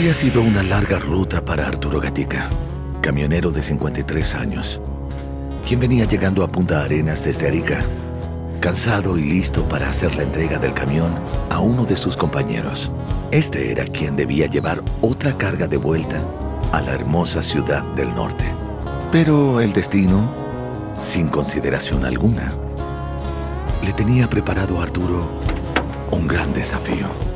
Había sido una larga ruta para Arturo Gatica, camionero de 53 años, quien venía llegando a Punta Arenas desde Arica, cansado y listo para hacer la entrega del camión a uno de sus compañeros. Este era quien debía llevar otra carga de vuelta a la hermosa ciudad del norte. Pero el destino, sin consideración alguna, le tenía preparado a Arturo un gran desafío.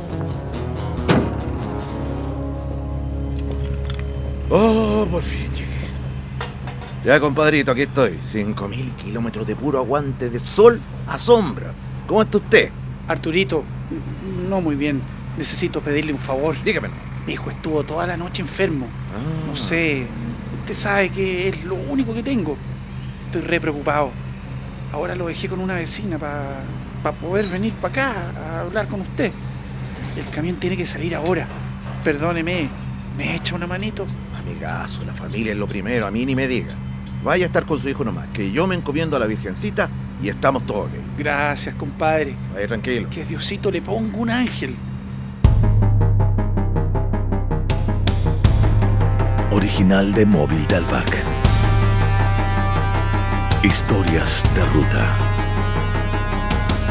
Oh, por fin llegué. Ya, compadrito, aquí estoy. Cinco mil kilómetros de puro aguante de sol a sombra. ¿Cómo está usted? Arturito, no muy bien. Necesito pedirle un favor. Dígame. Mi hijo estuvo toda la noche enfermo. Ah. No sé, usted sabe que es lo único que tengo. Estoy re preocupado. Ahora lo dejé con una vecina para poder venir para acá a hablar con usted. El camión tiene que salir ahora. Perdóneme, ¿me echa una manito? Amigazo, la familia es lo primero, a mí ni me diga. Vaya a estar con su hijo nomás, que yo me encomiendo a la Virgencita y estamos todos ok. Gracias, compadre. Vaya tranquilo. Que Diosito le ponga un ángel. Original de Móvil Dalbac. Historias de ruta.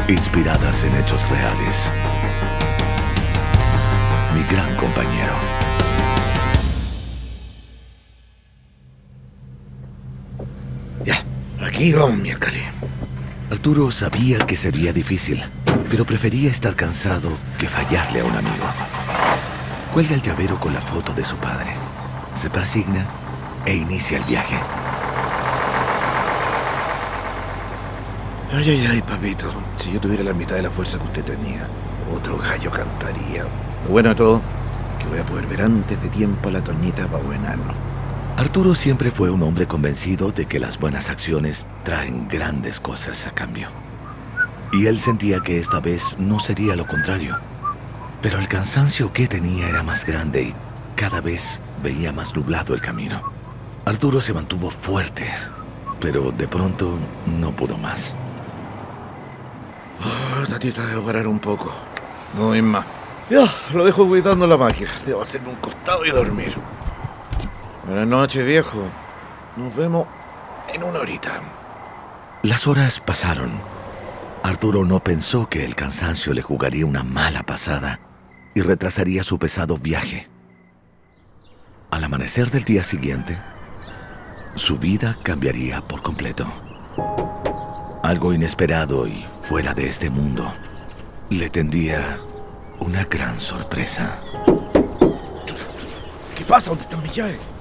Inspiradas en hechos reales. Mi gran compañero. Aquí vamos, miércoles. Arturo sabía que sería difícil, pero prefería estar cansado que fallarle a un amigo. Cuelga el llavero con la foto de su padre, se persigna e inicia el viaje. Ay, ay, ay, papito. Si yo tuviera la mitad de la fuerza que usted tenía, otro gallo cantaría. Bueno de todo, que voy a poder ver antes de tiempo a la Toñita para buenarnos. Arturo siempre fue un hombre convencido de que las buenas acciones traen grandes cosas a cambio. Y él sentía que esta vez no sería lo contrario. Pero el cansancio que tenía era más grande y cada vez veía más nublado el camino. Arturo se mantuvo fuerte, pero de pronto no pudo más. Oh, tatita, debo parar un poco. No hay más. Ya, lo dejo cuidando la máquina. Debo hacerme un costado y dormir. Buenas noches, viejo. Nos vemos en una horita. Las horas pasaron. Arturo no pensó que el cansancio le jugaría una mala pasada y retrasaría su pesado viaje. Al amanecer del día siguiente, su vida cambiaría por completo. Algo inesperado y fuera de este mundo le tendía una gran sorpresa. ¿Qué pasa? ¿Dónde están mis llaves?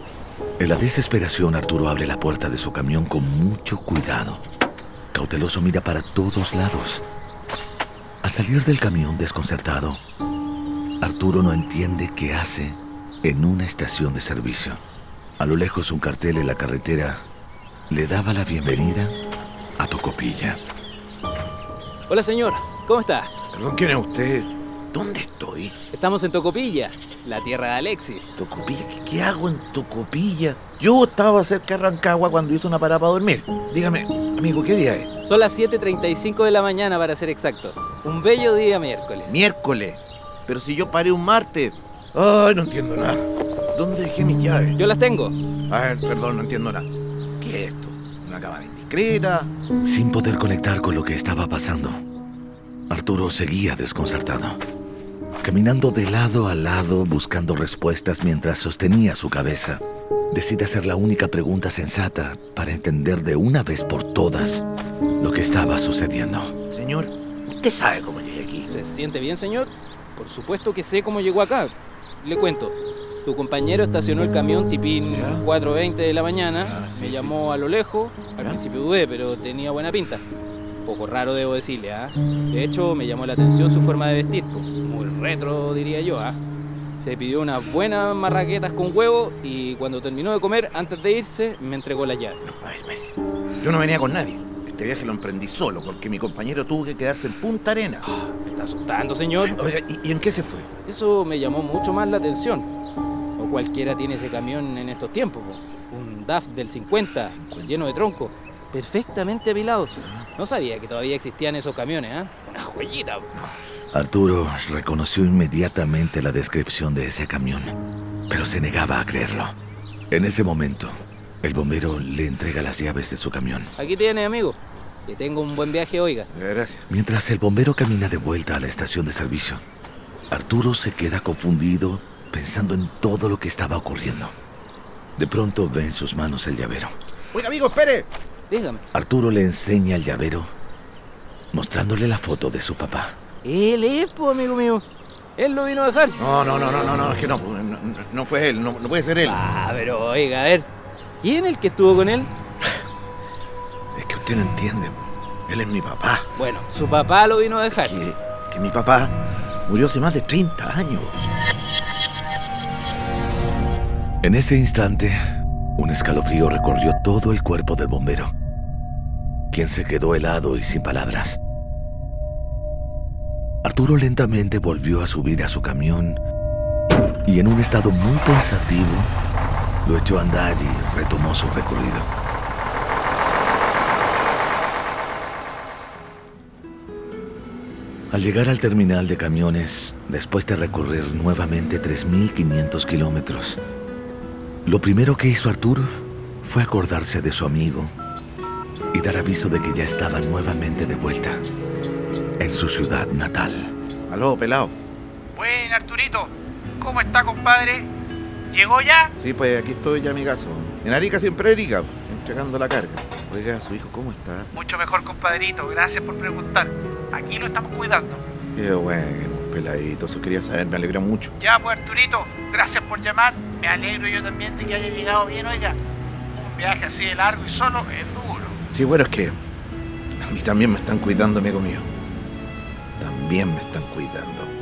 En la desesperación, Arturo abre la puerta de su camión con mucho cuidado. Cauteloso mira para todos lados. Al salir del camión desconcertado, Arturo no entiende qué hace en una estación de servicio. A lo lejos un cartel en la carretera le daba la bienvenida a Tocopilla. Hola señor, ¿cómo está? Perdón, ¿quién es usted? ¿Dónde estoy? Estamos en Tocopilla, la tierra de Alexis. ¿Tocopilla? ¿Qué, qué hago en Tocopilla? Yo estaba cerca de Rancagua cuando hice una parada para dormir. Dígame, amigo, ¿qué día es? Son las 7.35 de la mañana para ser exacto. Un bello día miércoles. Miércoles. Pero si yo paré un martes. Ay, no entiendo nada. ¿Dónde dejé mis llaves? Yo las tengo. A ver, perdón, no entiendo nada. ¿Qué es esto? ¿Una cámara indiscreta? Sin poder conectar con lo que estaba pasando, Arturo seguía desconcertado. Caminando de lado a lado buscando respuestas mientras sostenía su cabeza, decide hacer la única pregunta sensata para entender de una vez por todas lo que estaba sucediendo. Señor, ¿usted sabe cómo llegué aquí? ¿Se siente bien, señor? Por supuesto que sé cómo llegó acá. Le cuento. Tu compañero estacionó el camión tipín Ya. 4.20 de la mañana. Ah, sí, me sí. llamó a lo lejos. Al Ya. principio dudé, pero tenía buena pinta. Poco raro, debo decirle, ¿ah? De hecho, me llamó la atención su forma de vestir. po. Muy retro, diría yo, ¿ah? Se pidió unas buenas marraquetas con huevo y cuando terminó de comer, antes de irse, me entregó la llave. A ver, espere. Yo no venía con nadie. Este viaje lo emprendí solo porque mi compañero tuvo que quedarse en Punta Arena. ¿Me está asustando, señor? Oiga, ¿y, y en qué se fue? Eso me llamó mucho más la atención. O cualquiera tiene ese camión en estos tiempos. po. Un DAF del 50, 50. lleno de tronco, perfectamente apilado. No sabía que todavía existían esos camiones, ¿ah? Una joyita. Arturo reconoció inmediatamente la descripción de ese camión. pero se negaba a creerlo. En ese momento, el bombero le entrega las llaves de su camión. Aquí tiene, amigo. Que tengo un buen viaje, oiga. Gracias. Mientras el bombero camina de vuelta a la estación de servicio, Arturo se queda confundido pensando en todo lo que estaba ocurriendo. De pronto ve en sus manos el llavero. Oiga, amigo, espere. Dígame. Arturo le enseña el llavero, mostrándole la foto de su papá. Él es, pues, amigo mío. Él lo vino a dejar. No, no, no, no, no, no, es que no, no, no, no fue él, no, no puede ser él. Ah, pero oiga, a ver. ¿Quién es el que estuvo con él? Es que usted no entiende. Él es mi papá. Bueno, su papá lo vino a dejar. Que, que mi papá murió hace más de 30 años. En ese instante, un escalofrío recorrió todo el cuerpo del bombero, quien se quedó helado y sin palabras. Arturo lentamente volvió a subir a su camión y en un estado muy pensativo lo echó a andar y retomó su recorrido. Al llegar al terminal de camiones, después de recorrer nuevamente 3.500 kilómetros, lo primero que hizo Arturo fue acordarse de su amigo y dar aviso de que ya estaba nuevamente de vuelta en su ciudad natal. Aló, pelado. Bueno, Arturito, ¿cómo está, compadre? ¿Llegó ya? Sí, pues aquí estoy ya, amigazo. En Arica siempre Arica, entregando la carga. Oiga, su hijo, ¿cómo está? Mucho mejor, compadrito. Gracias por preguntar. Aquí lo estamos cuidando. Qué bueno, peladito. Eso quería saber, me alegra mucho. Ya, pues, Arturito, gracias por llamar. Me alegro yo también de que haya llegado bien, oiga. Un viaje así de largo y solo es duro. Sí, bueno, es que a mí también me están cuidando, amigo mío. También me están cuidando.